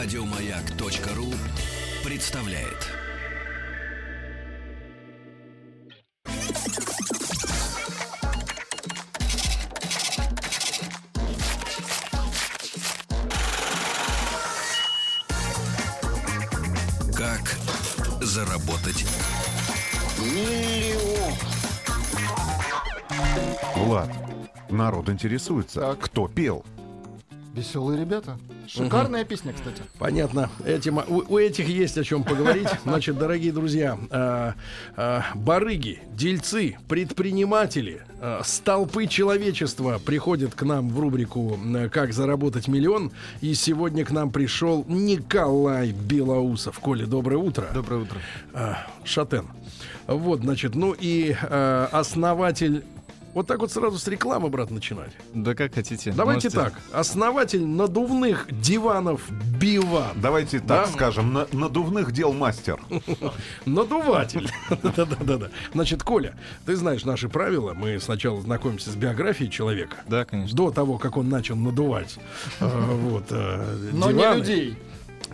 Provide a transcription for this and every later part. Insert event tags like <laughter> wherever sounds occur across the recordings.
Радиомаяк.ру представляет. Как заработать Влад, народ интересуется, кто пел? Веселые ребята. Шикарная песня, кстати. Понятно. Этим, у, у этих есть о чем поговорить. <laughs> Значит, дорогие друзья, э, э, барыги, дельцы, предприниматели, э, столпы человечества приходят к нам в рубрику «Как заработать миллион». И сегодня к нам пришел Николай Белоусов. Коля, доброе утро. Доброе утро. Э, Шатен. Вот, значит, ну и э, основатель... Вот так вот сразу с рекламы, брат, начинать. Да как хотите. Давайте Можете. так. Основатель надувных диванов Биван. Давайте Да. так скажем, на- надувных дел мастер. <laughs> Надуватель. <laughs> Да-да-да. Значит, Коля, ты знаешь наши правила. Мы сначала знакомимся с биографией человека. Да, конечно. До того, как он начал надувать э, <laughs> вот, э, Но не людей.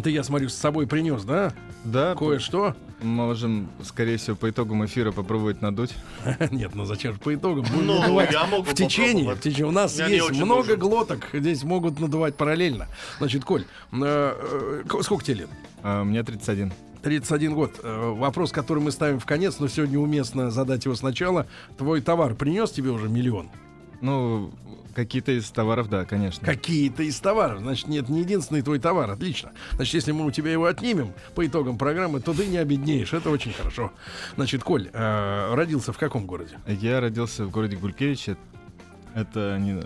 Ты, я смотрю, с собой принес, да? Да, Кое-что? можем, скорее всего, по итогам эфира попробовать надуть. <laughs> Нет, ну зачем же по итогам? Будем Ну, надувать я могу в течение, в течение. У нас есть много нужен. глоток. Здесь могут надувать параллельно. Значит, Коль, э, э, сколько тебе лет? А, мне 31. 31 год. Э, Вопрос, который мы ставим в конец, но сегодня уместно задать его сначала. Твой товар принес тебе уже миллион? Ну, какие-то из товаров, да, конечно. Какие-то из товаров. Значит, нет, не единственный твой товар. Отлично. Значит, если мы у тебя его отнимем по итогам программы, то ты не обеднеешь. Это очень хорошо. Значит, Коль, э, родился в каком городе? Я родился в городе Гулькевич. Это- не,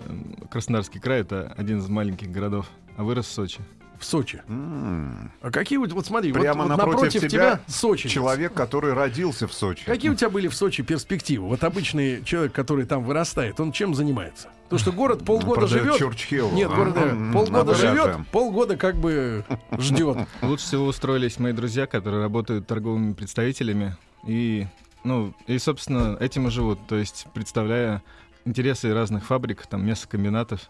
Краснодарский край, это один из маленьких городов. А вырос в Сочи. В Сочи. А какие у- вот смотри, вот- Прямо вот, напротив напротив тебя тебя Сочи. Человек, который родился в Сочи. Какие у тебя были в Сочи перспективы? Вот обычный человек, который там вырастает, он чем занимается? То, что город полгода Продает живет. Нет, город М, полгода живет, полгода как бы ждет. Лучше всего устроились мои друзья, которые работают торговыми представителями. И, ну, и, собственно, этим и живут. То есть, представляя интересы разных фабрик, там, мясокомбинатов.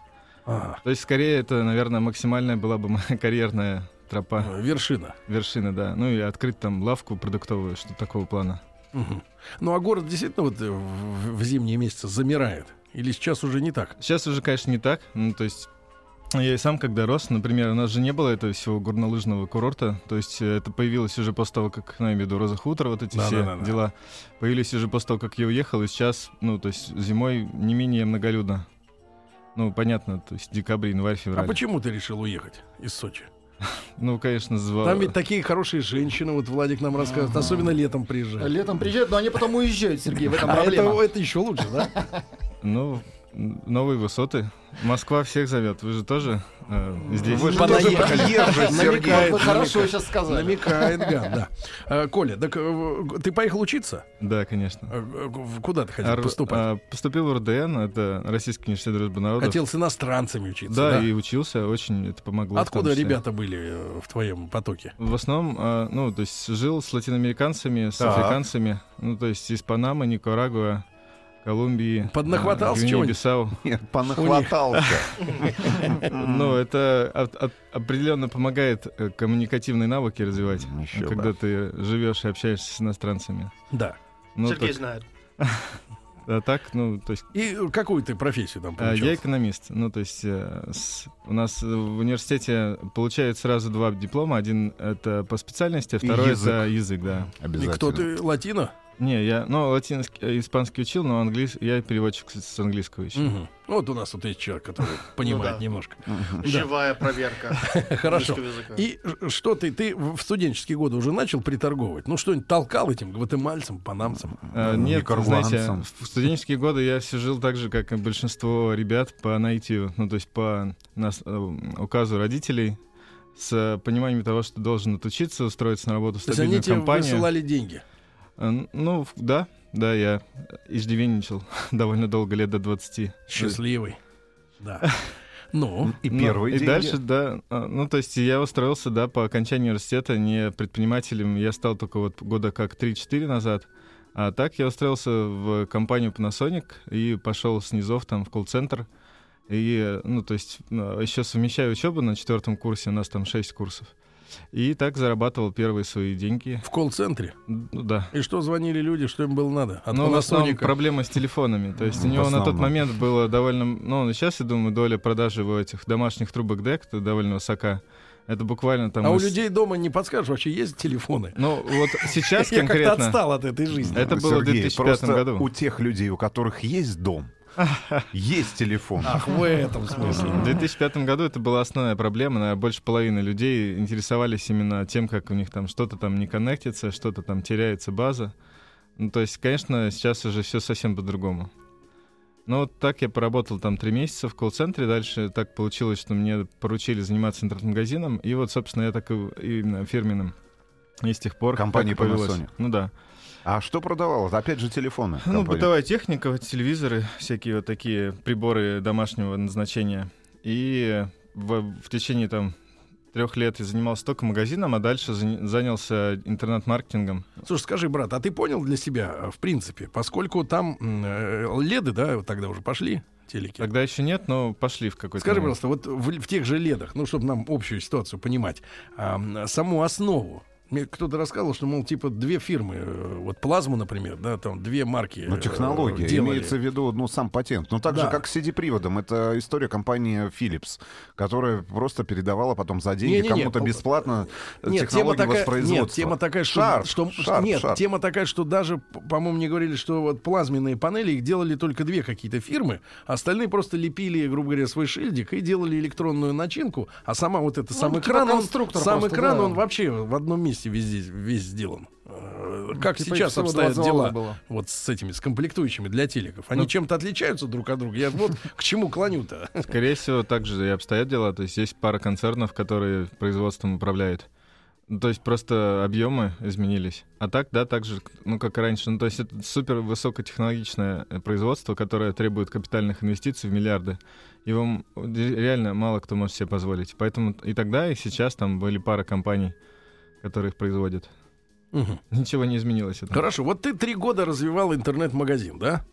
Ага. То есть, скорее, это, наверное, максимальная была бы <laughs> моя карьерная тропа. Э, Вершина. Вершины, да. Ну и открыть там лавку продуктовую, что такого плана. Мгм. Ну а город действительно вот э, в, в зимние месяцы замирает? Или сейчас уже не так? Сейчас уже, конечно, не так. Ну, то есть я и сам, когда рос, например, у нас же не было этого всего горнолыжного курорта. То есть э, это появилось уже после того, как, ну, я имею в виду Роза Хутор, вот эти Да, все да, да, да. дела. Появились уже после того, как я уехал, и сейчас, ну, то есть зимой не менее многолюдно. Ну, понятно, то есть декабрь, январь, А февраль. почему ты решил уехать из Сочи? <laughs> Ну, конечно, зва... Там ведь такие хорошие женщины, вот Владик нам рассказывает, особенно летом приезжают. Летом приезжают, но они потом уезжают, Сергей, в этом А проблема. это, это еще лучше, да? Ну, новые высоты. Москва всех зовет. Вы же тоже э, здесь. Вы же Понаехали. тоже приезжий, Сергей. Вы хорошо намекает. сейчас сказали. Намекает, гад, да. Э, Коля, так э, ты поехал учиться? Да, конечно. Э, Куда ты хотел Ар- поступать? а, поступил в РДН, это Российский университет дружбы народов. Хотел с иностранцами учиться, да, да? и учился, очень это помогло. Откуда ребята были в твоем потоке? В основном, а, ну, то есть жил с латиноамериканцами, с Так. африканцами, ну, то есть из Панамы, Никарагуа, Колумбии. Поднахватался а, чего-нибудь? Гвинеи-Бисау. Нет, понахватался. Ну, это определенно помогает э, коммуникативные навыки развивать, когда ты живешь и общаешься с иностранцами. Да. Ну, Сергей так- знает. а так, ну, то есть И какую ты профессию там А, получил? Я экономист. Ну, то есть э, с- у нас в университете получают сразу два диплома. Один это по специальности, а И второй это язык, да. И Обязательно. кто ты, латино? Не, я, ну, латинский, э, испанский учил, но английский, я переводчик с, с английского еще. Мгм. Вот у нас вот есть человек, который <laughs> понимает да. немножко. Да. <laughs> Живая проверка. <laughs> Хорошо. И что ты, ты в студенческие годы уже начал приторговывать? Ну, что-нибудь толкал этим гватемальцам, панамцам? А, Ну, нет, знаете, в студенческие годы я все жил так же, как и большинство ребят по наитию, ну, то есть по нас, указу родителей, с пониманием того, что должен отучиться, устроиться на работу в То есть стабильную они тебе компанию. высылали деньги? Э, Ну, да, да, я иждивенничал <laughs> довольно долго, лет до 20. Счастливый. Да. <laughs> Ну, И Ну, первые И деньги. дальше, да, а, ну, то есть я устроился, да, по окончании университета не предпринимателем, я стал только вот года как 3-4 назад, а так я устроился в компанию Panasonic и пошел с низов там в колл-центр, и, ну, то есть еще совмещаю учебу на четвертом курсе, у нас там 6 курсов, И так зарабатывал первые свои деньги. В колл-центре. Да. И что звонили люди, что им было надо? От Ну, в основном Panasonic? проблема с телефонами. То есть у В него на тот момент было довольно... Ну, сейчас, я думаю, доля продажи его этих домашних трубок DEC довольно высока. Это буквально там... А у из- людей дома не подскажешь, вообще есть телефоны? Ну, вот <laughs> сейчас Я как-то конкретно... отстал от этой жизни. Это было в Сергей, 2005 просто году. у тех людей, у которых есть дом, есть телефон. Ах, в этом смысле. В 2005 году это была основная проблема. Больше половины людей интересовались именно тем, как у них там что-то там не коннектится, что-то там теряется база. Ну, то есть, конечно, сейчас уже все совсем по-другому. Ну, вот так я поработал там три месяца в колл-центре. Дальше так получилось, что мне поручили заниматься интернет-магазином. И вот, собственно, я так и именно фирменным. И с тех пор... Компания и. Panasonic. Ну да. А что продавалось? Опять же, телефоны. Ну, компания. бытовая техника, телевизоры, всякие вот такие приборы домашнего назначения. И в, в течение там трех лет я занимался только магазином, а дальше заня- занялся интернет-маркетингом. Слушай, скажи, брат, а ты понял для себя, э, в принципе, поскольку там э, леды, да, вот тогда уже пошли, телеки. Тогда еще нет, но пошли в какой-то Скажи, момент. пожалуйста, вот в, в тех же ледах, ну, чтобы нам общую ситуацию понимать, м, саму основу. Мне кто-то рассказывал, что, мол, типа две фирмы, э, вот плазму, например, да, там две марки. Ну, э, технология. делали. Имеется в виду, ну, сам патент. Ну, так Да. же, как с CD-приводом. Это история компании Philips, которая просто передавала потом за деньги кому-то бесплатно Нет, тема технологию такая, воспроизводства. нет, тема такая, что, Шарп, что шарп, нет, шарп. тема такая, что даже, по-моему, мне говорили, что вот плазменные панели их делали только две какие-то фирмы, а остальные просто лепили, грубо говоря, свой шильдик и делали электронную начинку, а сама вот это сам типа экран, он, сам экран, да. он вообще в одном месте везде весь сделан. Э, Как Типа сейчас обстоят дела было. вот с этими, с комплектующими для телеков? Они Ну- чем-то отличаются друг от друга? Я вот к чему клоню-то? Скорее всего, так же и обстоят дела. То есть есть пара концернов, которые производством управляют. Ну, то есть просто объемы изменились. А так, да, так же, ну, как и раньше. Ну, то есть это супер высокотехнологичное э, производство, которое требует капитальных инвестиций в миллиарды. Его ре- реально мало кто может себе позволить. Поэтому и тогда, и сейчас там были пара компаний, которые их производят. Мгм. Ничего не изменилось. Это. Хорошо, вот ты три года развивал интернет-магазин, да?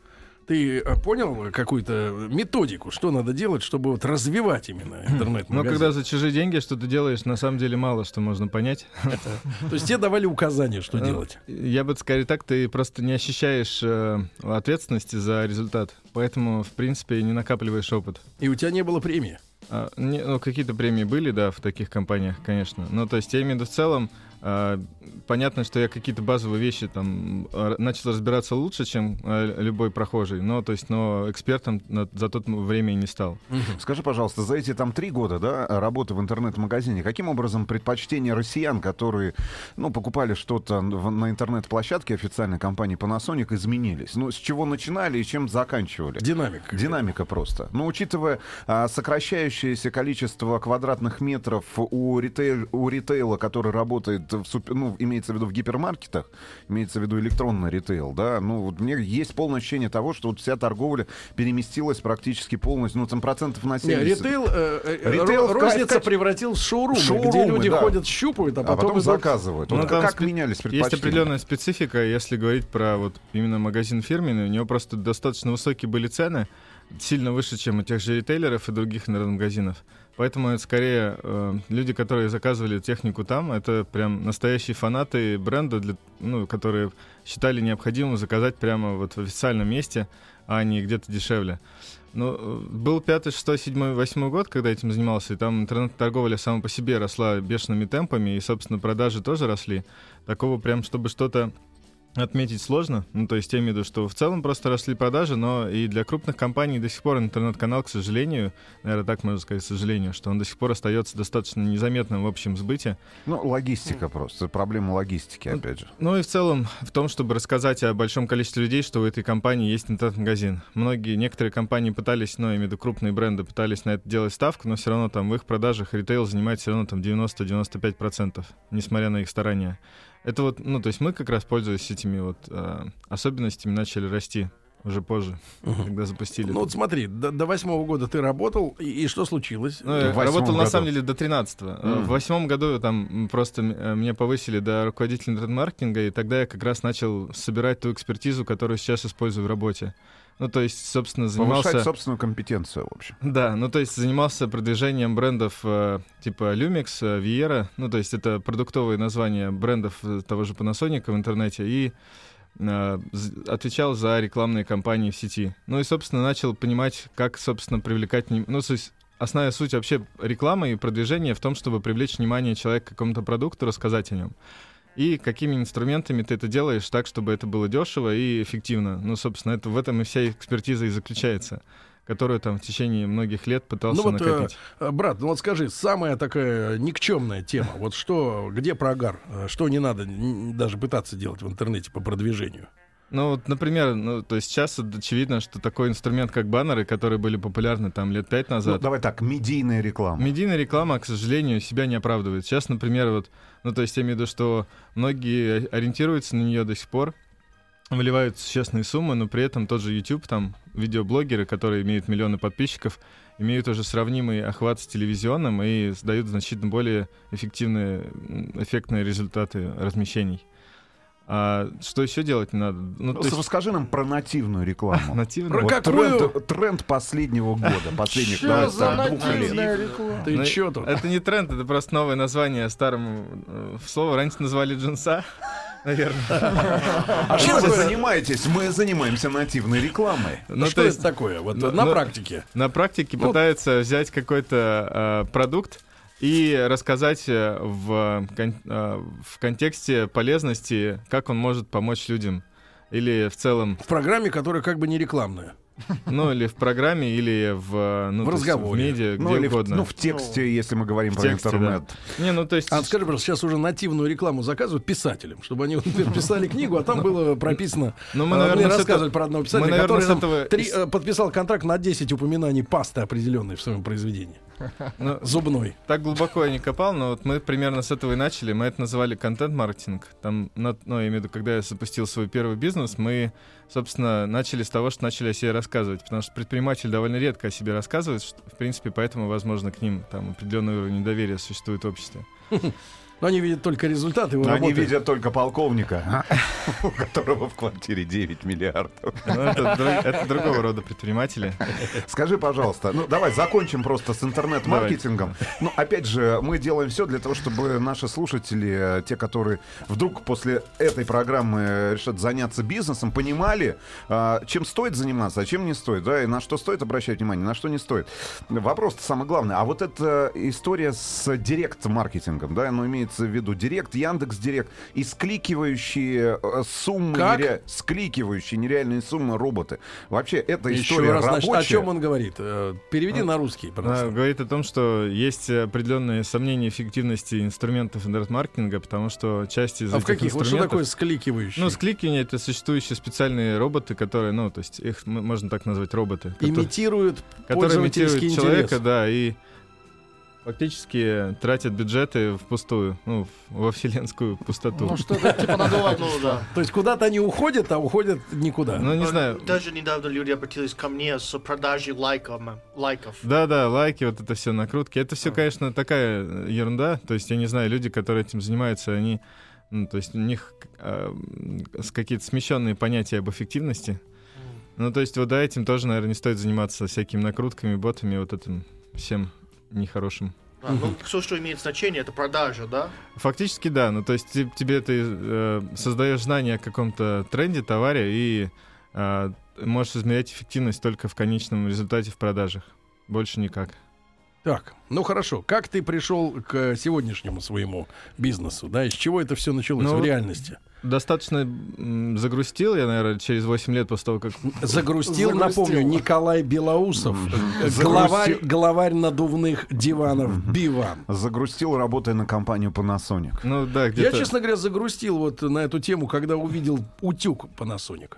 Ты э, понял какую-то методику, что надо делать, чтобы вот развивать именно Но интернет-магазин? Ну, когда за чужие деньги что-то делаешь, на самом деле мало что можно понять. То есть тебе давали указания, что Э, делать? Я бы скорее так, ты просто не ощущаешь э, ответственности за результат, поэтому, в принципе, не накапливаешь опыт. И у тебя не было премии. А, не- ну, какие-то премии были, да, в таких компаниях, конечно. Ну, то есть я имею в виду в целом, понятно, что я какие-то базовые вещи там а, начал разбираться лучше, чем а, любой прохожий, но, то есть, но экспертом за то время и не стал. Скажи, пожалуйста, за эти там три года, да, работы в интернет-магазине, каким образом предпочтения россиян, которые, ну, покупали что-то на интернет-площадке официальной компании Panasonic, изменились? Ну, с чего начинали и чем заканчивали? Динамик. Динамика просто. Но учитывая а, сокращающееся количество квадратных метров у, ритейл, у ритейла, который работает в супер, ну, имеется в виду в гипермаркетах, имеется в виду электронный ритейл, да, ну, вот мне есть полное ощущение того, что вот вся торговля переместилась практически полностью, ну, там процентов на Не, 70. ритейл, э, э, Ритейл в ка- розница качестве- превратил в шоурумы, Шоурумы, где люди да. ходят, щупают, а а потом, потом идут- заказывают. Ну, Вот как спе- менялись Есть предпочтения? определенная специфика, если говорить про вот именно магазин фирменный, у него просто достаточно высокие были цены, сильно выше, чем у тех же ритейлеров и других интернет-магазинов. Поэтому это скорее э, люди, которые заказывали технику там, это прям настоящие фанаты бренда, для, ну, которые считали необходимым заказать прямо вот в официальном месте, а не где-то дешевле. Ну, э, был пятый, шестой, седьмой, восьмой год, когда этим занимался, и там интернет-торговля сама по себе росла бешеными темпами, и, собственно, продажи тоже росли. Такого прям, чтобы что-то отметить сложно. Ну, то есть я имею в виду, что в целом просто росли продажи, но и для крупных компаний до сих пор интернет-канал, к сожалению, наверное, так можно сказать, к сожалению, что он до сих пор остается достаточно незаметным в общем сбыте. Ну, логистика просто, проблема логистики, опять же. Ну и в целом в том, чтобы рассказать о большом количестве людей, что у этой компании есть интернет-магазин. Многие, некоторые компании пытались, ну, я имею в виду крупные бренды, пытались на это делать ставку, но все равно там в их продажах ритейл занимает все равно там 90-95%, несмотря на их старания. Это вот, ну, то есть мы как раз, пользуясь этими вот э, особенностями, начали расти уже позже, когда запустили. Ну вот смотри, до, до восьмого года ты работал, и, и что случилось? Ну, я работал на году. самом деле до 13-го. Мгм. В восьмом году там просто э, меня повысили до руководителя интернет-маркетинга, и тогда я как раз начал собирать ту экспертизу, которую сейчас использую в работе. Ну, то есть, собственно, Повышать занимался... собственную компетенцию, в общем. Да, ну то есть занимался продвижением брендов э, типа Lumix, э, Viera, ну то есть это продуктовые названия брендов э, того же Panasonic в интернете, и э, отвечал за рекламные кампании в сети. Ну и, собственно, начал понимать, как, собственно, привлекать... Ну, то есть основная суть вообще рекламы и продвижения в том, чтобы привлечь внимание человека к какому-то продукту, рассказать о нем. И какими инструментами ты это делаешь так, чтобы это было дешево и эффективно. Ну, собственно, это, в этом и вся экспертиза и заключается, которую там в течение многих лет пытался Ну вот, э, накопить. э, брат, ну вот скажи, самая такая никчемная тема, вот что, где прогар, Э, что не надо даже пытаться делать в интернете по продвижению? Ну, вот, например, ну, то есть сейчас очевидно, что такой инструмент, как баннеры, которые были популярны там лет пять Ну, назад, давай так, медийная реклама. Медийная реклама, к сожалению, себя не оправдывает. Сейчас, например, вот, ну, то есть я имею в виду, что многие ориентируются на нее до сих пор, выливают существенные суммы, но при этом тот же YouTube, там, видеоблогеры, которые имеют миллионы подписчиков, имеют уже сравнимый охват с телевизионным и дают значительно более эффективные, эффектные результаты размещений. А что еще делать не надо? Ну, Просто есть расскажи нам про нативную рекламу. <laughs> нативно. Про Вот какую? тренд, тренд последнего года, последних Что за там, двух лет. нативная реклама? Ты Ну, чё тут? Это не тренд, это просто новое название старому э, слову. Раньше называли джинса, <laughs> наверное. А чем вы занимаетесь? Мы занимаемся нативной рекламой. Ну, что то это такое? Вот ну, на ну, практике. на практике Ну, пытаются взять какой-то э, продукт и рассказать э, в, кон- э, в контексте полезности, как он может помочь людям. Или в целом, В программе, которая как бы не рекламная. ну, или в программе, или в, ну, В есть разговоре. в медиа, Ну, где или в, угодно. ну, в тексте, если мы говорим В про тексте, интернет. Не, ну, то есть... А скажи, пожалуйста, сейчас уже нативную рекламу заказывают писателям, чтобы они например, <laughs> писали книгу, а там было прописано. Ну, мы, а, наверное, мне рассказывали про одного мы, писателя, наверное, который этого- три, э, подписал контракт на 10 упоминаний пасты определенной в своем произведении. Ну, Зубной. Так глубоко я не копал, но вот мы примерно с этого и начали. Мы это называли контент-маркетинг. Там, ну, я имею в виду, когда я запустил свой первый бизнес, мы, собственно, начали с того, что начали о себе рассказывать. Потому что предприниматель довольно редко о себе рассказывает. что, в принципе, поэтому, возможно, к ним там определенный уровень доверия существует в обществе. Но они видят только результаты его Они работы. видят только полковника, <laughs> у которого в квартире 9 миллиардов. Но это, друг- это другого рода предприниматели. Скажи, пожалуйста, ну давай закончим просто с интернет-маркетингом. Ну, опять же, мы делаем все для того, чтобы наши слушатели, э, те, которые вдруг после этой программы решат заняться бизнесом, понимали, а, чем стоит заниматься, а чем не стоит, да, и на что стоит обращать внимание, на что не стоит. вопрос самое главное. А вот эта история с директ-маркетингом, да, ну, имеется в виду директ, Яндекс Директ, и скликивающие э, суммы, Как? нере- скликивающие нереальные суммы роботы. Вообще, эта Еще история раз, значит, рабочая. о чем он говорит? Э, Переведи на русский, Она пожалуйста. говорит о том, что есть определенные сомнения эффективности инструментов интернет-маркетинга, потому что часть из А в этих каких? Вот что инструментов... такое скликивающий? Ну, скликивание — это существующие специальные роботы, которые, ну, то есть их можно так назвать роботы. которые- Имитируют которые пользовательский имитируют интерес. человека, да, и фактически тратят бюджеты впустую, ну, во вселенскую пустоту. Ну, что-то типа надувать. Ну да. <laughs> То есть куда-то они уходят, а уходят никуда. Ну, не знаю. Даже недавно люди обратились ко мне с продажей лайков. лайков. Да-да, лайки, вот это все накрутки. Это все, конечно, такая ерунда. То есть, я не знаю, люди, которые этим занимаются, они, ну, то есть у них э, какие-то смещенные понятия об эффективности. Ну, то есть, вот да, этим тоже, наверное, не стоит заниматься всякими накрутками, ботами, вот этим всем нехорошим. Да, ну, все, что имеет значение, это продажа, да? Фактически да, ну то есть те- тебе ты э, создаешь знание о каком-то тренде, товаре и э, можешь измерять эффективность только в конечном результате в продажах. Больше никак. Так, ну хорошо. Как ты пришел к сегодняшнему своему бизнесу? Да, из чего это все началось Ну, в реальности? Достаточно загрустил я, наверное, через 8 лет после того, как... Загрустил, Загрустил. напомню, Николай Белоусов, э, главарь, главарь надувных диванов Биван. Загрустил, работая на компанию Panasonic. Ну да, Я, где-то... честно говоря, загрустил вот на эту тему, когда увидел утюг Panasonic.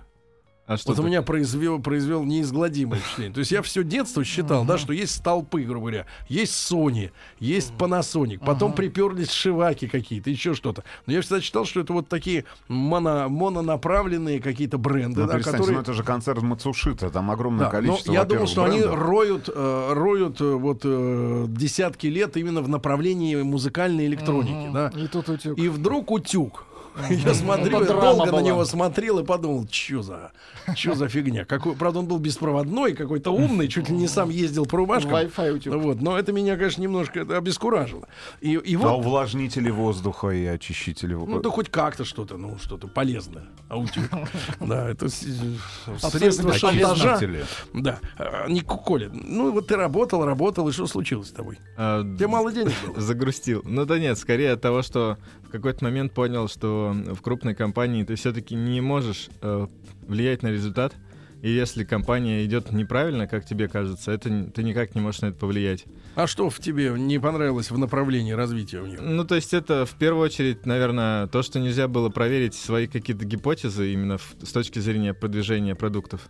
А что Вот у ты? меня произвел, произвел неизгладимое впечатление. То есть я все детство считал, да, что есть столпы, грубо говоря, есть Sony, есть Panasonic, потом приперлись шиваки какие-то, еще что-то. Но я всегда считал, что это вот такие моно, мононаправленные какие-то бренды, Ну, да, которые... ну, это же концерт Мацушита, там огромное Да, но количество, я думал, что они брендов. роют, э, роют э, вот э, десятки лет именно в направлении музыкальной электроники, да. И тут утюг. И вдруг утюг. Я смотрел, долго на него смотрел и подумал, что за, что за фигня. Какой, правда, он был беспроводной, какой-то умный, чуть ли не сам ездил по рубашкам. Wi-Fi утюг. Вот, но это меня, конечно, немножко это обескуражило. И, и А вот, увлажнители воздуха и очищители ну, воздуха. да хоть как-то что-то, ну, что-то полезное. А утюг. <laughs> Да, это Абсолютно средство шантажа. Очистители. Да. А, Не Коля, ну вот ты работал, работал, и что случилось с тобой? А, Тебе мало денег было? <laughs> Загрустил. Ну да нет, скорее от того, что в какой-то момент понял, что в крупной компании ты все-таки не можешь э, влиять на результат. И если компания идет неправильно, как тебе кажется, это ты никак не можешь на это повлиять. А что в тебе не понравилось в направлении развития у них? Ну, то есть это в первую очередь, наверное, то, что нельзя было проверить свои какие-то гипотезы именно в- с точки зрения продвижения продуктов.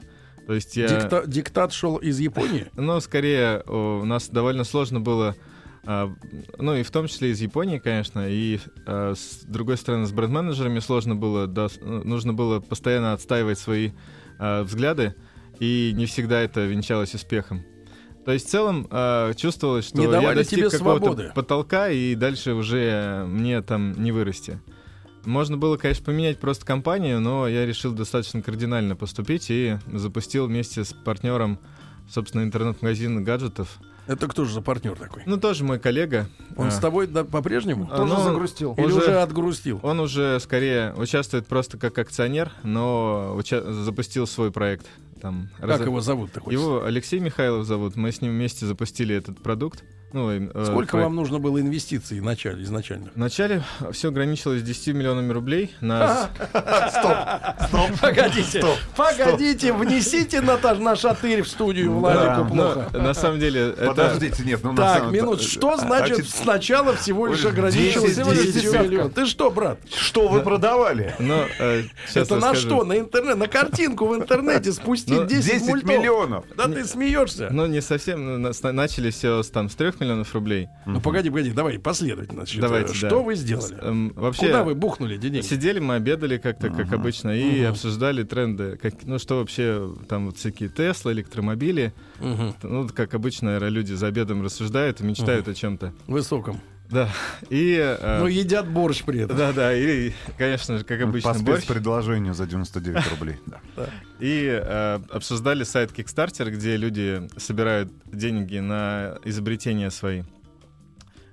То есть я... Дикта- диктат шел из Японии? <laughs> Ну, скорее, у нас довольно сложно было, ну и в том числе из Японии, конечно, и а, с другой стороны, с бренд-менеджерами сложно было, ну, нужно было постоянно отстаивать свои а, взгляды, и не всегда это венчалось успехом. То есть в целом а, чувствовалось, что Не я достиг какого-то потолка, и дальше уже мне там не вырасти. Можно было, конечно, поменять просто компанию, но я решил достаточно кардинально поступить и запустил вместе с партнером, собственно, интернет-магазин гаджетов. Это кто же за партнер такой? Ну, тоже мой коллега. Он А, с тобой да, по-прежнему? А, Тоже ну, загрустил. Или уже- уже отгрустил? Он уже скорее участвует просто как акционер, но уча- запустил свой проект. Там, Как раз- его зовут такой? Его Алексей Михайлов зовут. Мы с ним вместе запустили этот продукт. Ну, э, Сколько проект. вам нужно было инвестиций вначале, изначально? Вначале все ограничилось 10 миллионами рублей на... <laughs> Погодите, погодите, внесите на, шатырь в студию Владику Да, плохо. но на самом деле это... Подождите, нет, ну на Так, самом- минут, что А- значит а сначала всего лишь ограничилось 10, 10 десятка. миллионов? Ты что, брат? Что вы продавали? Ну, э, Это на что? На интернет, на картинку в интернете спустить Ну, 10, 10 мультов? миллионов. Да ты смеешься. Ну, не совсем. ну, Начали все с, там, с 3 миллионов рублей. Ну погоди, погоди, давай последовательно. значит, Давайте, э, да. Что вы сделали? Эм, вообще, Куда вы бухнули деньги? Сидели мы, обедали как-то, как обычно, и обсуждали тренды. Как, ну, что вообще, там вот всякие Тесла, электромобили. Мгм. Ну, как обычно, наверное, люди за обедом рассуждают и мечтают о чем-то. Высоком. Да. И... э, Но едят борщ при этом. да, да, и, конечно же, как обычно, По борщ. спецпредложению за 99 <laughs> рублей. да. И э, обсуждали сайт Kickstarter, где люди собирают деньги на изобретения свои.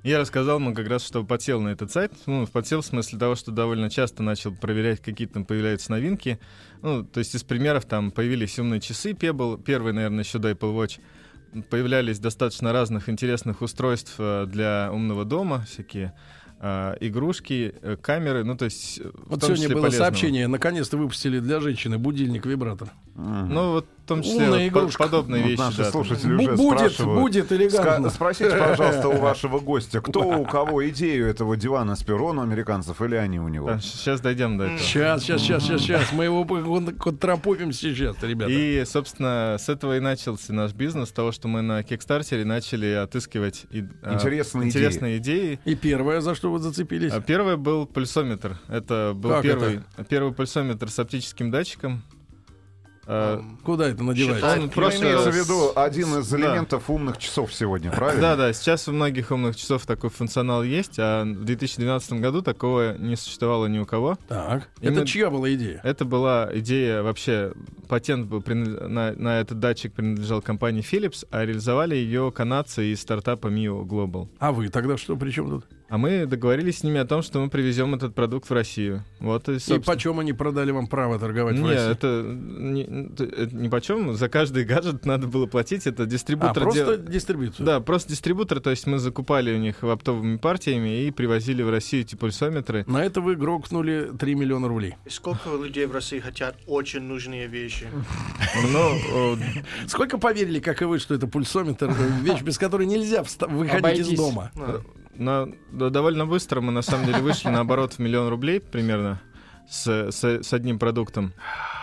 Я рассказал ему как раз, что подсел на этот сайт. Ну, подсел в смысле того, что довольно часто начал проверять, какие там появляются новинки. Ну, то есть из примеров там появились умные часы Pebble, первый, наверное, еще до Apple Watch. Появлялись достаточно разных интересных устройств э, для умного дома, всякие э, игрушки, э, камеры, ну, то есть... Вот сегодня было полезного. сообщение, наконец-то выпустили для женщины будильник-вибратор. Мгм. Ну, вот в том числе Умная вот игрушка. подобные Вот вещи. наши да, там. слушатели Бу- уже будет, спрашивают. будет элегантно. Ска- Спросите, пожалуйста, у <laughs> вашего гостя, кто у кого идею этого дивана с пером у американцев или они у него? Сейчас дойдем до этого. Сейчас, сейчас, сейчас, сейчас, сейчас. Мы его контропупим сейчас, ребята. И, собственно, с этого и начался наш бизнес, того, что мы на Кикстартере начали отыскивать и- а, Интересные интересные идеи. И первое, за что вы зацепились? А Первый был пульсометр. Это был Как первый, первый пульсометр с оптическим датчиком. А, Куда это надевается? Считаю, Он Ну, просто имеется в виду один из да. элементов умных часов сегодня, правильно? Да, да, сейчас у многих умных часов такой функционал есть, а в 2012 году такого не существовало ни у кого. Так. И Это мы- чья была идея? Это была идея вообще, патент был принадле- на, на этот датчик принадлежал компании Philips, а реализовали ее канадцы из стартапа Mio Global. А вы тогда что, при чем тут? А мы договорились с ними о том, что мы привезем этот продукт в Россию. Вот и, И собственно. почем они продали вам право торговать в Не, России? это не, это не почем. За каждый гаджет надо было платить. Это А, дистрибутор. просто дел- дистрибьюцию? Да, просто дистрибутор. То есть мы закупали у них оптовыми партиями и привозили в Россию эти пульсометры. На это вы грохнули 3 миллиона рублей. И Сколько людей в России хотят очень нужные вещи? О, Сколько поверили, как и вы, что это пульсометр, вещь, без которой нельзя выходить из дома? На- да, довольно быстро мы на самом деле вышли на оборот в миллион рублей примерно с, с, с одним продуктом.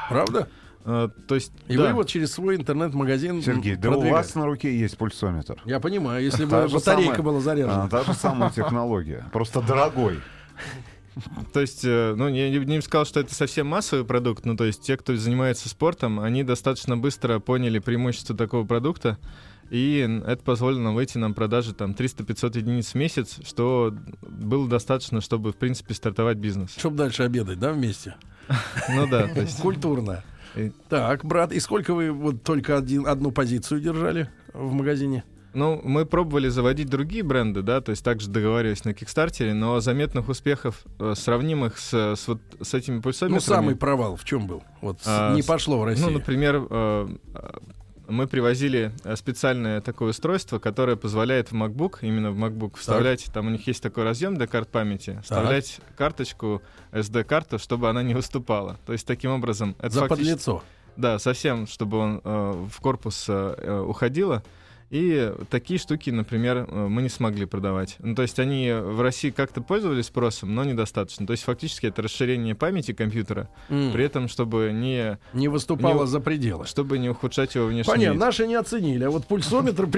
Правда? А, то есть, И да. вы вот через свой интернет-магазин Сергей, да у вас на руке есть пульсометр. Я понимаю, если бы батарейка самая- была заряжена. А, Та же самая технология. Просто дорогой. То есть, э, ну, я не, не сказал, что это совсем массовый продукт, но то есть те, кто занимается спортом, они достаточно быстро поняли преимущество такого продукта И это позволило нам выйти на продажи там 300-500 единиц в месяц, что было достаточно, чтобы, в принципе, стартовать бизнес. Чтобы дальше обедать, да, вместе? Ну да, то есть... Культурно. Так, брат, и сколько вы вот только один, одну позицию держали в магазине? Ну, мы пробовали заводить другие бренды, да, то есть также договаривались на Кикстартере, но заметных успехов, э, сравнимых с, с вот с этими пульсометрами... Ну, самый провал в чем был? Вот А, не пошло в России. Ну, например, э, мы привозили э, специальное такое устройство, которое позволяет в MacBook, именно в MacBook, вставлять, там у них есть такой разъем для карт памяти, вставлять карточку, SD-карту, чтобы она не выступала. То есть таким образом... Это За фактически- подлецо. Да, совсем, чтобы он э, в корпус э, э, уходило. И такие штуки, например, э, мы не смогли продавать. Ну, то есть они в России как-то пользовались спросом, но недостаточно. То есть фактически это расширение памяти компьютера, М. при этом чтобы не, Не выступало не- за пределы. чтобы не ухудшать его внешний Понятно, вид. наши не оценили, а вот пульсометры <laughs>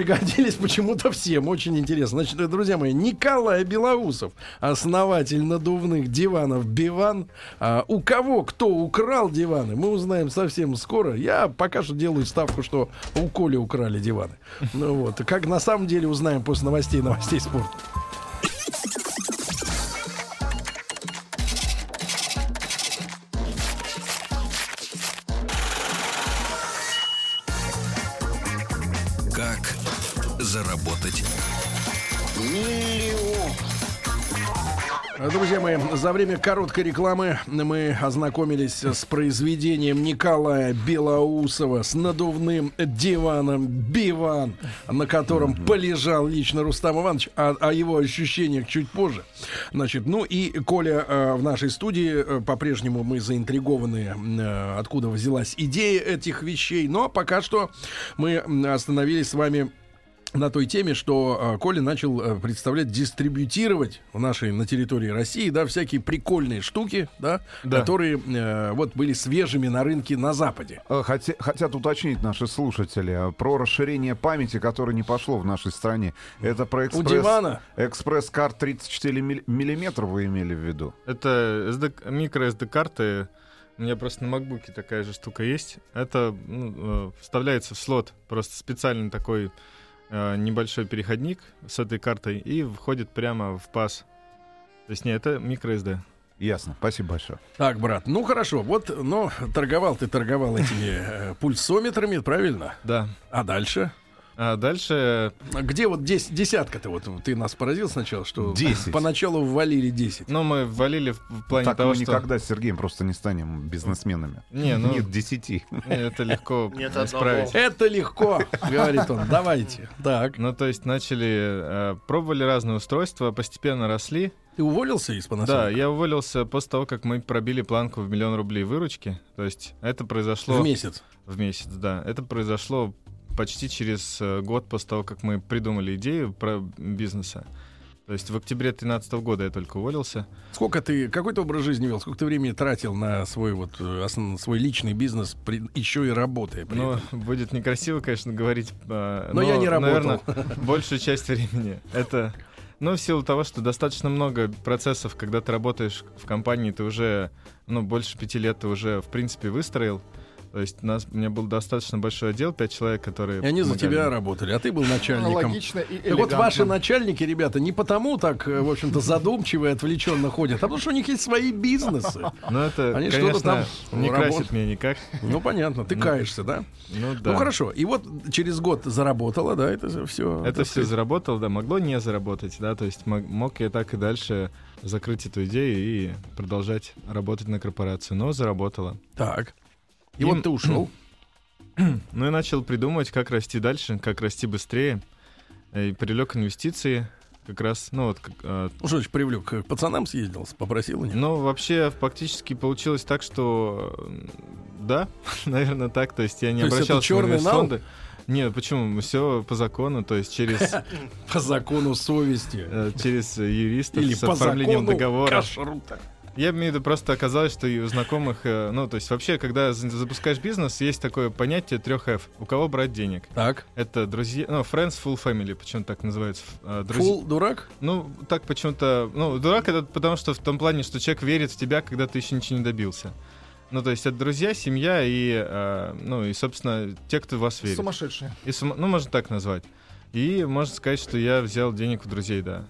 пригодились почему-то всем. Очень интересно. Значит, э, друзья мои, Николай Белоусов, основатель надувных диванов Биван. А, у кого кто украл диваны, мы узнаем совсем скоро. Я пока что делаю ставку, что у Коли украли диваны. <laughs> Вот, как на самом деле узнаем после новостей новостей спорта. Друзья мои, за время короткой рекламы мы ознакомились с произведением Николая Белоусова с надувным диваном «Биван», на котором полежал лично Рустам Иванович, а о его ощущениях чуть позже. Значит, ну и Коля э, в нашей студии, э, по-прежнему мы заинтригованы, э, откуда взялась идея этих вещей, но пока что мы остановились с вами на той теме, что э, Коля начал э, представлять, дистрибьютировать в нашей на территории России, да, всякие прикольные штуки, да, Да. которые э, вот были свежими на рынке на Западе. Э, Хотя- хотят уточнить наши слушатели э, про расширение памяти, которое не пошло в нашей стране. Это про У экспресс, дивана экспресс-карт 34 милли- миллиметра вы имели в виду? Это SD, микро SD-карты. У меня просто на MacBook такая же штука есть. Это ну, э, вставляется в слот просто специальный такой э, небольшой переходник с этой картой и входит прямо в паз. То есть, не, это микро SD. Ясно, спасибо большое. Так, брат, ну хорошо, вот, но торговал ты торговал этими э, пульсометрами, правильно? Да. А дальше? А дальше А Где вот дес- десятка-то? Вот ты нас поразил сначала, что Десять. поначалу ввалили 10. Ну, мы ввалили в, плане так того, мы что... никогда с Сергеем просто не станем бизнесменами. Не, ну, Нет десяти. не, это легко <laughs> Нет исправить. одного. Это легко, <laughs> говорит он. Давайте. Так. Ну, то есть начали, э, пробовали разные устройства, постепенно росли. Ты уволился из Да, Panasonic? я уволился после того, как мы пробили планку в миллион рублей выручки. То есть это произошло... В месяц. В месяц, да. Это произошло почти через э, год после того, как мы придумали идею про бизнеса. То есть в октябре 2013 года я только уволился. Сколько ты, какой ты образ жизни вел? Сколько ты времени тратил на свой вот э, основ- свой личный бизнес, при- еще и работая при Ну, этом? будет некрасиво, конечно, говорить. э, Но я не работал. Наверное, <laughs> большую часть времени. Это, ну, в силу того, что достаточно много процессов, когда ты работаешь в компании, ты уже, ну, больше пяти лет ты уже, в принципе, выстроил. То есть у, нас, у меня был достаточно большой отдел, пять человек, которые... И они за тебя работали, а ты был начальником. Логично и Так вот, ваши элегантно. начальники, ребята, не потому так, э, в общем-то, задумчивые, отвлеченно ходят, а потому что у них есть свои бизнесы. Ну, это, Они конечно, там не работают. красит меня никак. Ну, понятно, ты каешься, да? Ну, да. Ну, хорошо. И вот через год заработала, да, это все. Это все заработало, да, могло не заработать, да, то есть мог, мог я так и дальше закрыть эту идею и продолжать работать на корпорацию, но заработало. Так. И Им- вот ты ушел. <clears throat> Ну и начал придумывать, как расти дальше, как расти быстрее, и привлек инвестиции, как раз, ну вот, как, э, что значит привлек? К пацанам съездил, попросил у них. ну вообще фактически получилось так, что э, да, <laughs> наверное так, то есть я не То есть это обращался в инвестфонды. Нет, почему? Все по закону, то есть через, <laughs> По закону совести. э, через юристов Или с оформлением договора. кашрута. Я имею в виду, просто оказалось, что и у знакомых, э, ну, то есть вообще, когда за- запускаешь бизнес, есть такое понятие трех F. У кого брать денег? Так. Это друзья, ну, friends, full family, почему так называется. э, друзья- Фул дурак? Ну, так почему-то, ну, дурак это потому что в том плане, что человек верит в тебя, когда ты еще ничего не добился. Ну, то есть это друзья, семья и, э, ну, и, собственно, те, кто в вас верит. Сумасшедшие. И сум- Ну, можно так назвать. И можно сказать, что я взял денег у друзей, да.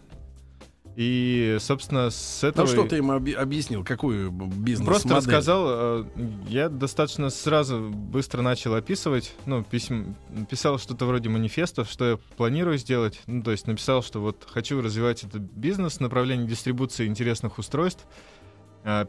И, собственно, с этого... Ну что ты им оби- объяснил, какую бизнес Просто рассказал, э, я достаточно сразу быстро начал описывать, ну, писем, писал что-то вроде манифестов, что я планирую сделать, ну, то есть написал, что вот хочу развивать этот бизнес, направление дистрибуции интересных устройств,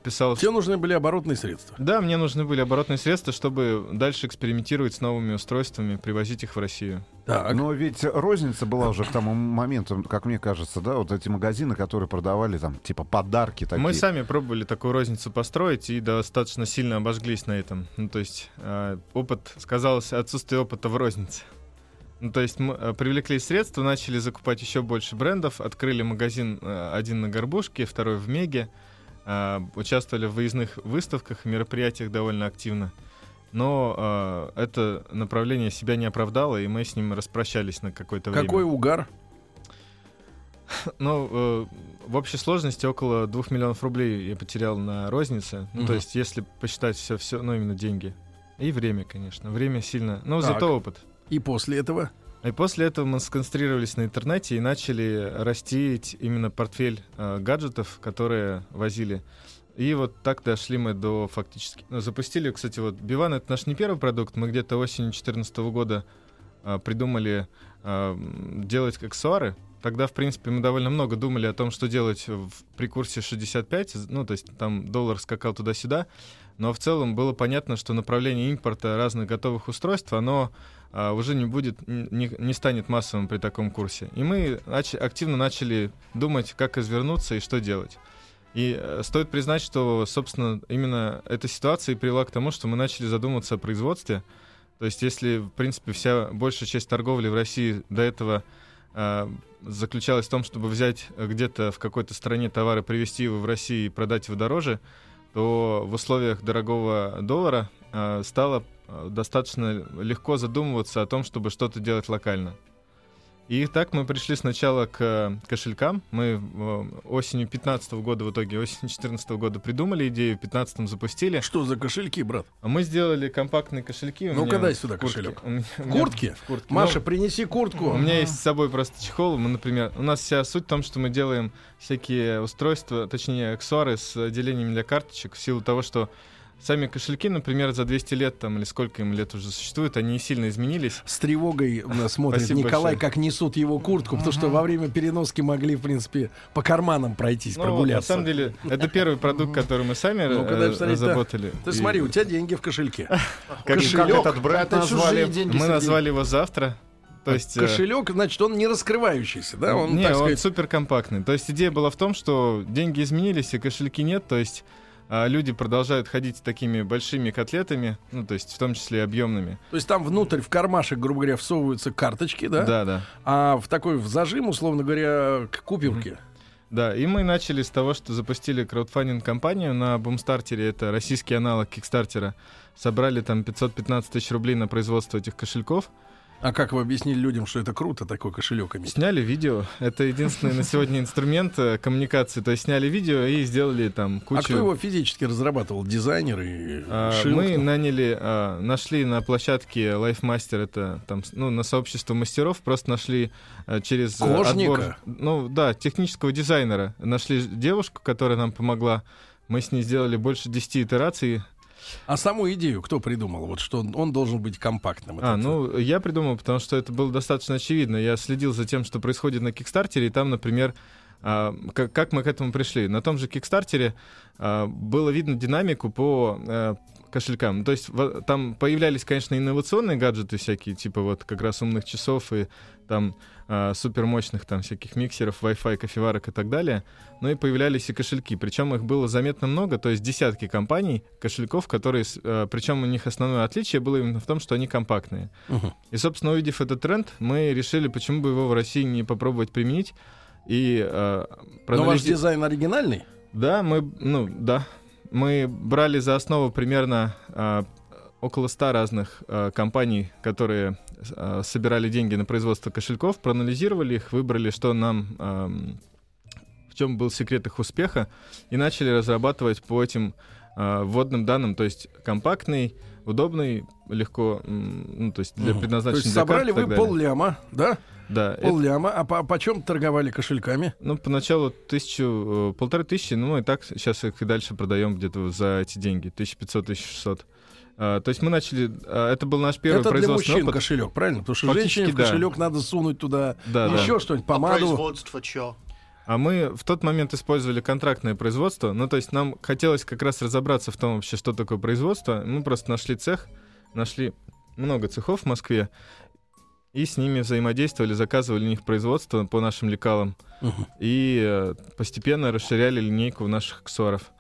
писал... Тебе нужны были оборотные средства. Да, мне нужны были оборотные средства, чтобы дальше экспериментировать с новыми устройствами, привозить их в Россию. Так. Но ведь розница была уже к тому моменту, как мне кажется, да, вот эти магазины, которые продавали там типа подарки такие. Мы сами пробовали такую розницу построить и достаточно сильно обожглись на этом. Ну, то есть э, опыт, сказалось отсутствие опыта в рознице. Ну, то есть мы э, привлекли средства, начали закупать еще больше брендов, открыли магазин э, один на Горбушке, второй в Меге, э, участвовали в выездных выставках и мероприятиях довольно активно. Но э, это направление себя не оправдало, и мы с ним распрощались на какое-то время. Какой угар? Ну, э, в общей сложности около 2 миллионов рублей я потерял на рознице. Ну, Мгм. то есть, если посчитать все, все, ну, именно деньги. И время, конечно. Время сильно. Ну, Так. зато опыт. И после этого? И после этого мы сконцентрировались на интернете и начали растить именно портфель э, гаджетов, которые возили. И вот так дошли мы до фактически... Ну, запустили, кстати, вот Биван — это наш не первый продукт. Мы где-то осенью 2014 года э, придумали э, делать аксессуары. Тогда, в принципе, мы довольно много думали о том, что делать в, при курсе 65. Ну, то есть там доллар скакал туда-сюда. Но в целом было понятно, что направление импорта разных готовых устройств, оно а, уже не будет, не, не станет массовым при таком курсе. И мы нач- активно начали думать, как извернуться и что делать. И э, стоит признать, что, собственно, именно эта ситуация и привела к тому, что мы начали задумываться о производстве. То есть, если, в принципе, вся большая часть торговли в России до этого а, заключалась в том, чтобы взять э, где-то в какой-то стране товары, привезти его в Россию и продать его дороже, то в условиях дорогого доллара а, стало достаточно легко задумываться о том, чтобы что-то делать локально. И так мы пришли сначала к э, кошелькам. Мы э, осенью 15 года, в итоге осенью 14 года придумали идею, в 15 запустили. Что за кошельки, брат? А мы сделали компактные кошельки. Ну-ка, дай в сюда куртке. кошелек. У меня- Куртки? в куртке. Маша, Ну, принеси куртку. у меня есть с собой просто чехол. Мы, например, у нас вся суть в том, что мы делаем всякие устройства, точнее, аксессуары с отделениями для карточек, в силу того, что сами кошельки, например, за 200 лет там или сколько им лет уже существуют, они сильно изменились. С тревогой э, <laughs> смотрит Спасибо Николай, большое. как несут его куртку, потому что во время переноски могли, в принципе, по карманам пройтись, Ну, на прогуляться. самом деле, это первый продукт, который мы сами разработали. Ты смотри, у тебя деньги в кошельке. <laughs> как- как этот бренд назвали? мы назвали его завтра. То есть, э, Кошелек, значит, он не раскрывающийся, да? Он, не, так он сказать, супер компактный. То есть идея была в том, что деньги изменились, и кошельки нет. То есть а, люди продолжают ходить с такими большими котлетами, ну, то есть в том числе объемными. То есть там внутрь, в кармашек, грубо говоря, всовываются карточки, да? Да, да. А в такой в зажим, условно говоря, к купюрке. Да, и мы начали с того, что запустили краудфандинг-компанию на Бумстартере, это российский аналог Кикстартера. Собрали там 515 тысяч рублей на производство этих кошельков. А как вы объяснили людям, что это круто, такой кошелек иметь? Сняли видео. Это единственный на сегодня инструмент э, коммуникации. То есть сняли видео и сделали там кучу... А кто его физически разрабатывал? Дизайнер и А? Мы наняли, а, нашли на площадке LifeMaster, это там, ну, на сообщество мастеров, просто нашли а, через а, Кожника? отбор, ну, да, технического дизайнера. Нашли девушку, которая нам помогла. Мы с ней сделали больше 10 итераций. А саму идею кто придумал? Вот что он, он должен быть компактным. А, ну, я придумал, потому что это было достаточно очевидно. Я следил за тем, что происходит на Кикстартере, и там, например, а, как, как мы к этому пришли. На том же Кикстартере а, было видно динамику по э, кошелькам. То есть во- там появлялись, конечно, инновационные гаджеты всякие, типа вот как раз умных часов и там а, супермощных там всяких миксеров, Wi-Fi, кофеварок и так далее. Но и появлялись и кошельки. Причем их было заметно много, то есть десятки компаний, кошельков, которые... причем у них основное отличие было именно в том, что они компактные. Мгм. И, собственно, увидев этот тренд, мы решили, почему бы его в России не попробовать применить. И э, Но ваш дизайн оригинальный? Да, мы, ну, да. Мы брали за основу примерно а, около 100 разных а, компаний, которые а, собирали деньги на производство кошельков, проанализировали их, выбрали, что нам, ам, в чем был секрет их успеха, и начали разрабатывать по этим а, вводным данным, то есть компактный, удобный, легко, ну, то есть для Мгм. предназначен То есть для карт собрали вы полляма, да? Да, это- Полляма. А по, почем торговали кошельками? ну, поначалу тысячу, э, полторы тысячи, ну, и так сейчас их и дальше продаем где-то за эти деньги, 1500-1600. А, то есть мы начали, а, это был наш первый Это для производственный мужчин опыт. кошелек, правильно? Потому что Фактически, женщине в да. кошелек надо сунуть туда Да, да. еще что-нибудь, А помаду. производство чё? А мы в тот момент использовали контрактное производство. Ну, то есть нам хотелось как раз разобраться в том вообще, что такое производство. Мы просто нашли цех, нашли много цехов в Москве, и с ними взаимодействовали, заказывали у них производство по нашим лекалам. Мгм. И э, постепенно расширяли линейку наших аксессуаров.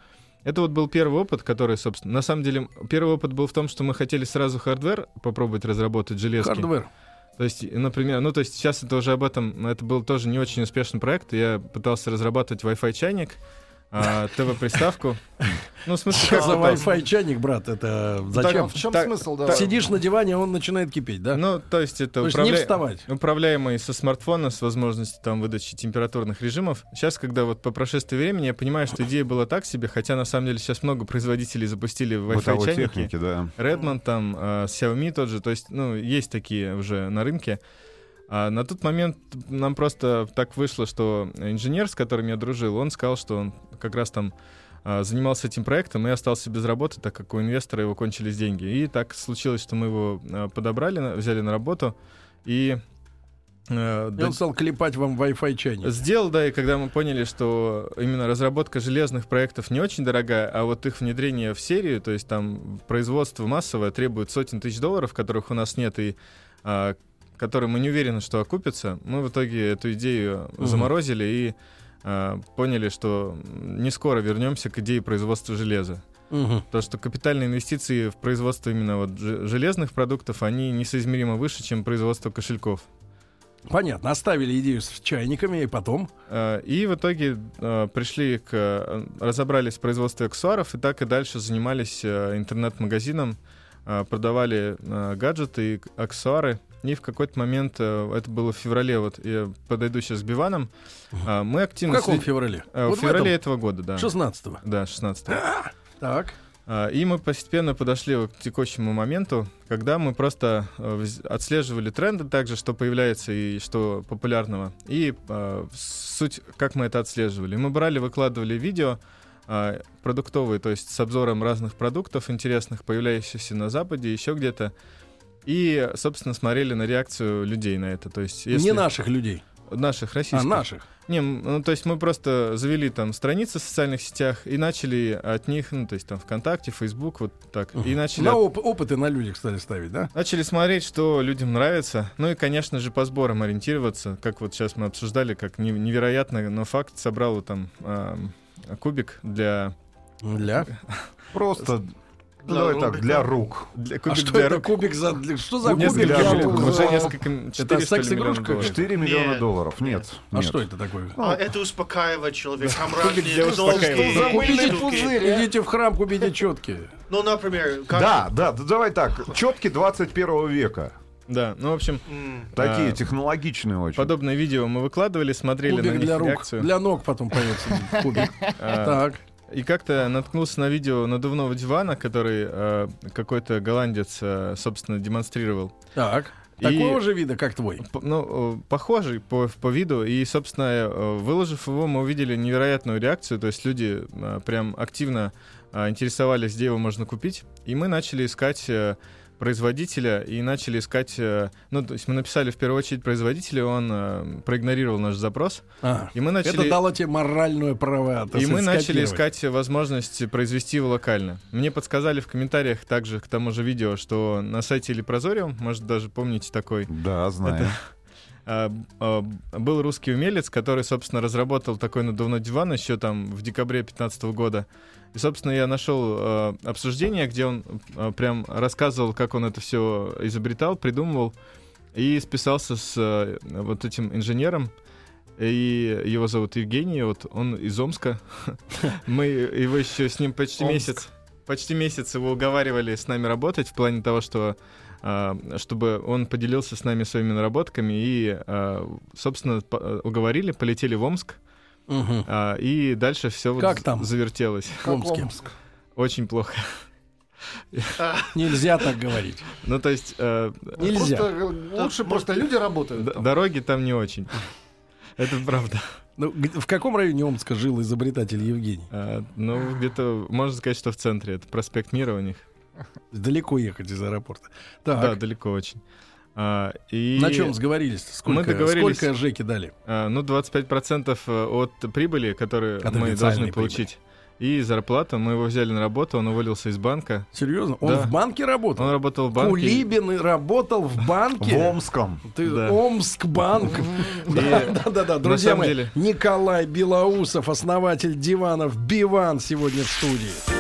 Это вот был первый опыт, который, собственно... На самом деле, первый опыт был в том, что мы хотели сразу hardware попробовать разработать железки. Hardware. То есть, например, ну то есть сейчас это уже об этом, это был тоже не очень успешный проект. Я пытался разрабатывать Wi-Fi чайник, а, ТВ-приставку. Ну, в смысле, как за? Wi-Fi чайник, брат? Это А зачем? в чем Так- смысл, да? Сидишь на диване, он начинает кипеть, да? Ну, то есть это То есть не управля- вставать. управляемый со смартфона с возможностью там выдачи температурных режимов. Сейчас, когда вот по прошествии времени я понимаю, что идея была так себе, хотя на самом деле сейчас много производителей запустили Wi-Fi чайники. техники, да. Redmond, там, э, Xiaomi тот же, то есть, ну, есть такие уже на рынке. А на тот момент нам просто так вышло, что инженер, с которым я дружил, он сказал, что он как раз там а, занимался этим проектом и остался без работы, так как у инвестора его кончились деньги. И так случилось, что мы его а, подобрали, взяли на работу и э, И да- он стал клепать вам Wi-Fi чайник. Сделал, да, и когда мы поняли, что именно разработка железных проектов не очень дорогая, а вот их внедрение в серию, то есть там производство массовое требует сотен тысяч долларов, которых у нас нет, и а, которые мы не уверены, что окупятся, мы в итоге эту идею заморозили и а, поняли, что не скоро вернемся к идее производства железа. Мгм. То, что капитальные инвестиции в производство именно вот же- железных продуктов, они несоизмеримо выше, чем производство кошельков. Понятно. Оставили идею с чайниками, и потом... Э, И в итоге э, пришли к... э, разобрались в производстве аксессуаров, и так и дальше занимались э, интернет-магазином, э, продавали э, гаджеты и аксессуары. И в какой-то момент, э, это было в феврале, вот я подойду сейчас к Биванам, э, мы В активно... каком след- феврале? э, Вот В феврале этом? этого года, да. 16-го. Да, 16 Так. А, И мы постепенно подошли к текущему моменту, когда мы просто э, отслеживали тренды также, что появляется и что популярного. И э, суть, как мы это отслеживали. Мы брали, выкладывали видео а, продуктовые, то есть с обзором разных продуктов интересных, появляющихся на Западе, еще где-то. И, собственно, смотрели на реакцию людей на это. То есть, если... Не наших людей, Наших, а российских. наших. Не, ну, то есть мы просто завели там страницы в социальных сетях и начали от них, ну, то есть там ВКонтакте, Фейсбук, вот так. И начали, На оп- опыты на людях стали ставить, да? начали смотреть, что людям нравится. Ну и, конечно же, по сборам ориентироваться. Как вот сейчас мы обсуждали, как не- невероятно, но факт собрал там ам, кубик для... Для. <laughs> Просто, Для давай рубрика. так, для рук. для А кубик что для это рук. кубик за... для- Что за Несколько кубик для рук? рук. Уже несколько... м- 400 секс-игрушка миллионов долларов. 4 миллиона Нет. долларов. Нет. А нет. что это такое? А, это успокаивает человека. Кубик кнопки, успокаивания. Купите пузырь. Идите в храм, купите четкие. Ну, например. Да, да, да, давай так. Четки 21 века. Да, ну, в общем, М, Такие А, технологичные очень. подобное видео мы выкладывали, смотрели на Кубик них для рук. реакцию. Для ног потом появится <laughs> кубик. А, Так. И как-то наткнулся на видео надувного дивана, который э, какой-то голландец, э, собственно, демонстрировал. Так. И- Такого же вида, как твой. Ну, э, похожий по, по виду. И, собственно, э, выложив его, мы увидели невероятную реакцию. То есть люди э, прям активно интересовались, где его можно купить. И мы начали искать производителя и начали искать... э, Ну, то есть мы написали в первую очередь производителя, он э, проигнорировал наш запрос. А. И мы начали... Это дало тебе моральное право. так И мы начали искать возможность произвести его локально. Мне подсказали в комментариях также к тому же видео, что на сайте Лепрозориум, может даже помните такой, Да, знаю. а, был русский умелец, который, собственно, разработал такой надувной диван еще там в декабре 2015 года. И, собственно, я нашел э, обсуждение, где он э, прям рассказывал, как он это все изобретал, придумывал, и списался с э, вот этим инженером. И его зовут Евгений, вот он из Омска. <laughs> Мы его еще с ним почти месяц, почти месяц его уговаривали с нами работать в плане того, что чтобы он поделился с нами своими наработками и, а, собственно, уговорили, полетели в Омск, а, и дальше все Как там? завертелось. В Омске. Омск. Очень плохо. Нельзя так говорить. Ну, то есть э, Нельзя. Просто, э, лучше просто люди работают. д- там. дороги там не очень. Это правда. Ну, в каком районе Омска жил изобретатель Евгений? А, Ну, где-то, можно сказать, что в центре. Это проспект Мира у них. Далеко ехать из аэропорта. Да, Так, далеко очень. А, и, на чем сговорились? Сколько, Мы договорились- сколько Жеки дали? а, Ну, 25% от прибыли, которые От мы должны прибыли. получить. И зарплату. Мы его взяли на работу, он уволился из банка. Серьезно? Он Да. в банке работал? Он работал в банке. Кулибин и работал в банке? В Омском. Ты Да. Омскбанк. <laughs> Да, да, да, да. Друзья мои, Николай Белоусов, основатель диванов Биван сегодня в студии.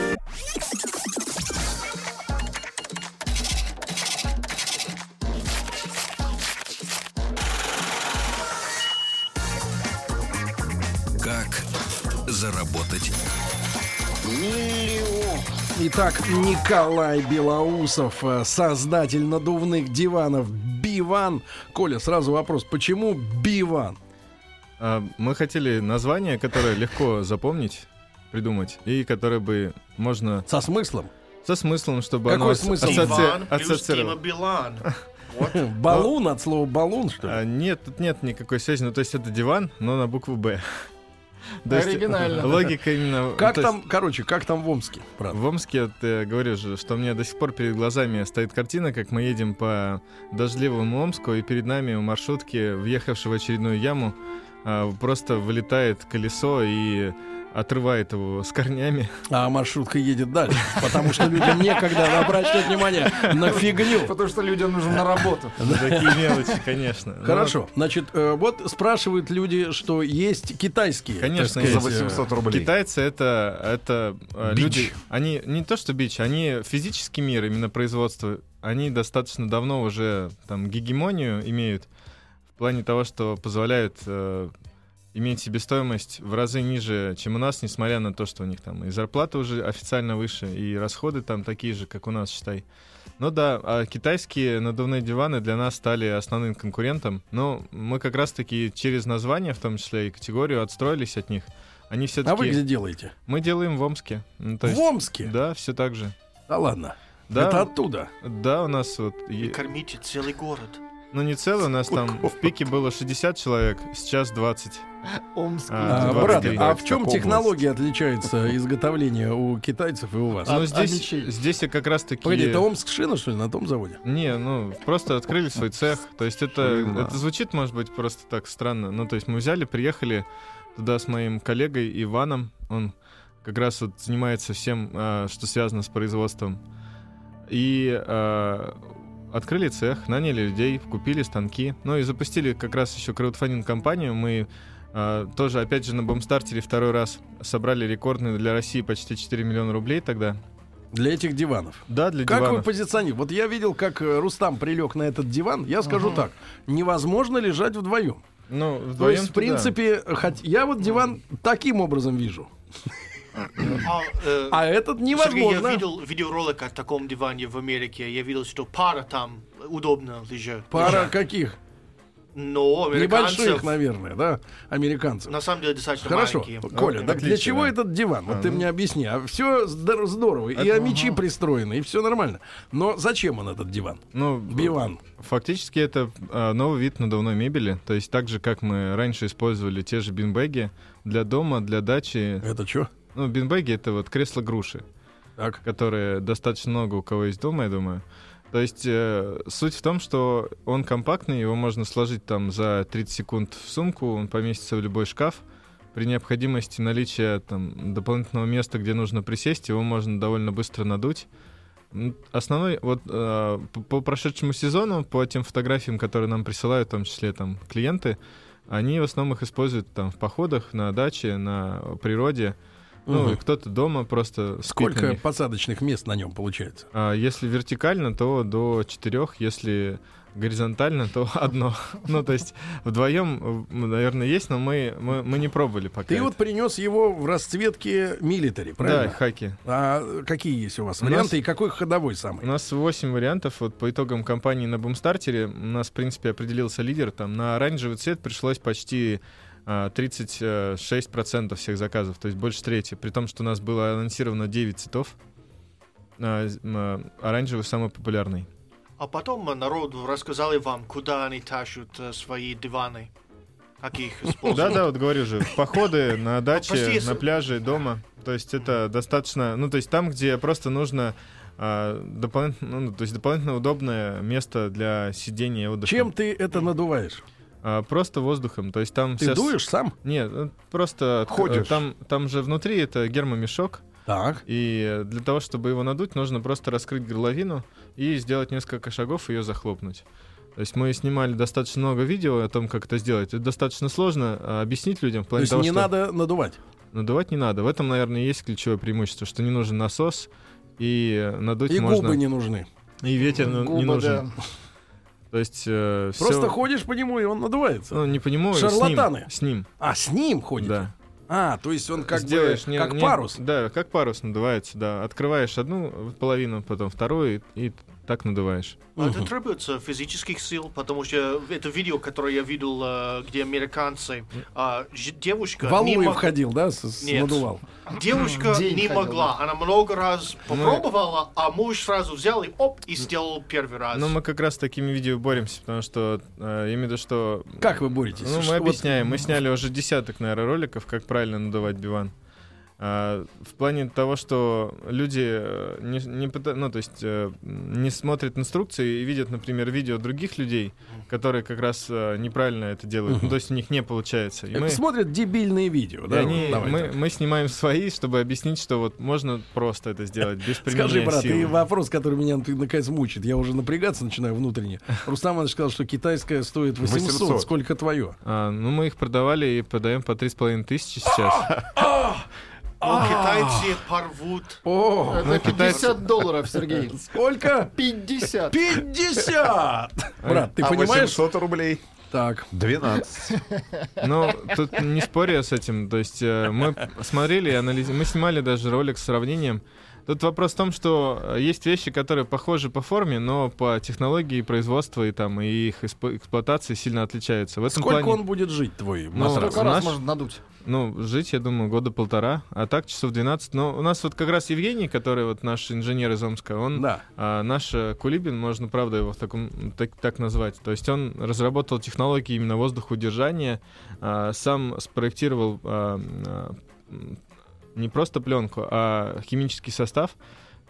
Итак, Николай Белоусов, э, создатель надувных диванов Биван. Коля, сразу вопрос, почему Биван? А, Мы хотели название, которое легко запомнить, придумать, и которое бы можно Со смыслом? со смыслом, чтобы Какой оно смысл? асоци- Иван плюс ассоциировало. Дима Билан. <laughs> Баллон от слова баллон, что ли? А, нет, тут нет никакой связи. Ну, то есть это диван, но на букву Б. То есть Оригинально. Логика именно... Как то есть там, короче, как там в Омске? правда? В Омске, вот, я говорю же, что у меня до сих пор перед глазами стоит картина, как мы едем по дождливому Омску, и перед нами у маршрутки, въехавшей в очередную яму, а, просто вылетает колесо и отрывает его с корнями. А маршрутка едет дальше, потому что людям некогда обращать внимание на фигню. Потому что людям нужно на работу. Ну, Такие мелочи, конечно. Ну, Хорошо, значит, э, вот спрашивают люди, что есть китайские. Конечно, За сказать, э, 800 рублей. Китайцы это, это э, люди, они не то что бич, они физический мир, именно производство, они достаточно давно уже там гегемонию имеют в плане того, что позволяют э, иметь себестоимость в разы ниже, чем у нас, несмотря на то, что у них там и зарплата уже официально выше, и расходы там такие же, как у нас, считай. Ну да, а китайские надувные диваны для нас стали основным конкурентом. Но мы как раз-таки через название, в том числе и категорию, отстроились от них. Они все-таки... А вы где делаете? Мы делаем в Омске. Ну, то В есть- Омске? Да, все так же. Да ладно. Да, Это оттуда. да, у нас вот... е- Кормите целый город. Ну, не целый, у нас там в пике было 60 человек, сейчас 20. Омск. А, 20 брат, а в чем технология отличается изготовления у китайцев и у вас? Ну, а здесь, здесь я как раз-таки... Погоди, это Омск шина, что ли, на том заводе? Не, ну, просто открыли свой цех. То есть это, Шина. это звучит, может быть, просто так странно. Ну, то есть мы взяли, приехали туда с моим коллегой Иваном. Он как раз вот занимается всем, а, что связано с производством. И а, открыли цех, наняли людей, купили станки. Ну и запустили как раз еще краудфандинг-компанию. Мы а, тоже, опять же, на бомстартере второй раз собрали рекордный для России почти 4 миллиона рублей тогда. Для этих диванов. Да, для Как вы диванов. позиционируете? Вот я видел, как э, Рустам прилег на этот диван. Я скажу так: невозможно лежать вдвоем. Ну, То вдвоем есть, в принципе, хоть я вот диван таким образом вижу. А, э, А этот Сергей, невозможно. я видел видеоролик о таком диване в Америке. Я видел, что пара там удобно лежит. Пара каких? Но Небольших, американцев наверное, да, американцев. на самом деле достаточно Хорошо, маленькие. Коля, Ну, так для чего да. этот диван? Вот А, ты ну. мне объясни. А все здорово, и Это- а мечи пристроены, и все нормально. Но зачем он этот диван? Ну, Биван. Фактически это а, новый вид надувной мебели. То есть так же, как мы раньше использовали те же бинбеги для дома, для дачи. Это что? Ну, бинбеги — это вот кресло-груши, Так. которые достаточно много у кого есть дома, я думаю. То есть э, суть в том, что он компактный, его можно сложить там за 30 секунд в сумку, он поместится в любой шкаф. При необходимости наличия там дополнительного места, где нужно присесть, его можно довольно быстро надуть. Основной, вот э, по, по прошедшему сезону, по тем фотографиям, которые нам присылают, в том числе там клиенты, они в основном их используют там в походах, на даче, на природе. Ну, кто-то дома просто на Сколько них. посадочных мест на нем получается? А если вертикально, то до четырех, если горизонтально, то <laughs> одно. Ну, то есть вдвоем, наверное, есть, но мы, мы, мы не пробовали пока. Ты это. вот принес его в расцветке милитари, Да, правильно? хаки. А какие есть у вас У варианты нас- и какой ходовой У самый? нас 8 вариантов. Вот по итогам кампании на Бумстартере у нас, в принципе, определился лидер. Там на оранжевый цвет пришлось почти 36% всех заказов, то есть больше трети. При том, что у нас было анонсировано 9 цветов. А, а, Оранжевый самый популярный. А потом э, народ рассказали вам, куда они тащат э, свои диваны. Как их <laughs> используют. Да-да, вот говорю же, походы на даче, на пляже, дома. То есть это достаточно, ну то есть там, где просто нужно а, дополнительно, ну, то есть дополнительно удобное место для сидения и отдыха. Чем ты это надуваешь? А, просто воздухом. То есть там Ты вся дуешь сам? Нет, ну, просто Ходишь. э, Там, там же внутри это гермомешок, Так. и э, для того, чтобы его надуть, нужно просто раскрыть горловину и сделать несколько шагов и ее захлопнуть. То есть мы снимали достаточно много видео о том, как это сделать. Это достаточно сложно а, объяснить людям в То плане есть того, не что надо надувать. надувать не надо. В этом, наверное, и есть ключевое преимущество, что не нужен насос и э, надуть И можно. губы не нужны. И ветер Губы, не нужен. да. <laughs> То есть э, Просто всё- ходишь по нему, и он надувается. Ну, не по нему, с ним, Шарлатаны. С ним, А, с ним ходит? да. А, то есть он как Сделаешь бы не- как не- парус. Да, как парус надувается, да. Открываешь одну половину, потом вторую, и, и так надуваешь. Это требуется физических сил, потому что это видео, которое я видел, э, где американцы, а, девушка не Валуев мог- ходил, да, с- Нет. надувал. Девушка День не ходил, могла. Она много раз попробовала, а муж сразу взял и оп, и сделал первый раз. Но мы как раз с такими видео боремся, потому что э, я имею в виду, что... Как вы боретесь? Ну, Что мы вот- объясняем. Мы <laughs> сняли уже десяток, наверное, роликов, как правильно надувать биван. А, в плане того, что люди э, не, не ну, то есть, э, не смотрят инструкции и видят, например, видео других людей, которые как раз э, неправильно это делают. Ну, то есть у них не получается. И Это мы, Смотрят дебильные видео, да? они- мы, мы снимаем свои, чтобы объяснить, что вот можно просто это сделать без применения Скажи, брат, силы. и вопрос, который меня ты, наконец мучит. Я уже напрягаться начинаю внутренне. Рустам Иванович сказал, что китайская стоит 800. 800. Сколько твое? А, ну, мы их продавали и продаем по 3,5 тысячи сейчас. <laughs> Ну, китайцы порвут. О, Это китайцы- 50 долларов, Сергей. сколько? 50. 50! Брат, ты а понимаешь? 800 рублей. Так. 12. <laughs> Ну, тут не спорю я с этим. То есть э, мы смотрели и анализировали. Мы снимали даже ролик с сравнением. Тут вопрос в том, что э, есть вещи, которые похожи по форме, но по технологии производства и там и их эксп- эксплуатации сильно отличаются. В этом Сколько плане, он будет жить, твой Ну, раз наш- можно надуть? Ну, жить, я думаю, года полтора, а так часов 12. Но у нас вот как раз Евгений, который вот наш инженер из Омска, он Да. а наш э, Кулибин, можно, правда, его в таком, так, так назвать. То есть он разработал технологии именно воздухоудержания, а, сам спроектировал а, а, не просто пленку, а химический состав.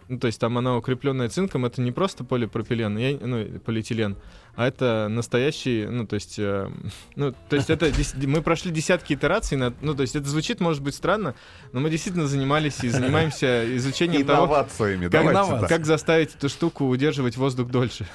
Ну, то есть там она укрепленная цинком, это не просто полипропилен, я- ну, полиэтилен, а это настоящий, ну, то есть, э, ну, то есть это, мы прошли десятки итераций, над- ну, то есть это звучит, может быть, странно, но мы действительно занимались и занимаемся изучением того, как, как заставить эту штуку удерживать воздух дольше?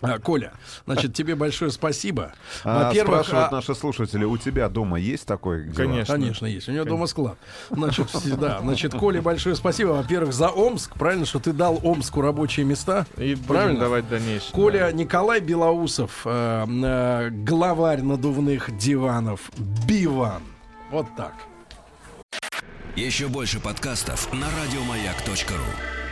А, Коля, значит, тебе большое спасибо. А, Во-первых, спрашивают а- наши слушатели, у тебя дома есть такой? дела? Конечно. Конечно, есть. У него дома склад. Значит, всегда. Значит, Коле большое спасибо, во-первых, за Омск. Правильно, что ты дал Омску рабочие места. И будем Правильно. давать дальнейшее. Коля Николай Белоусов, э, э, главарь надувных диванов Биван. Вот так. Еще больше подкастов на радиомаяк.ру.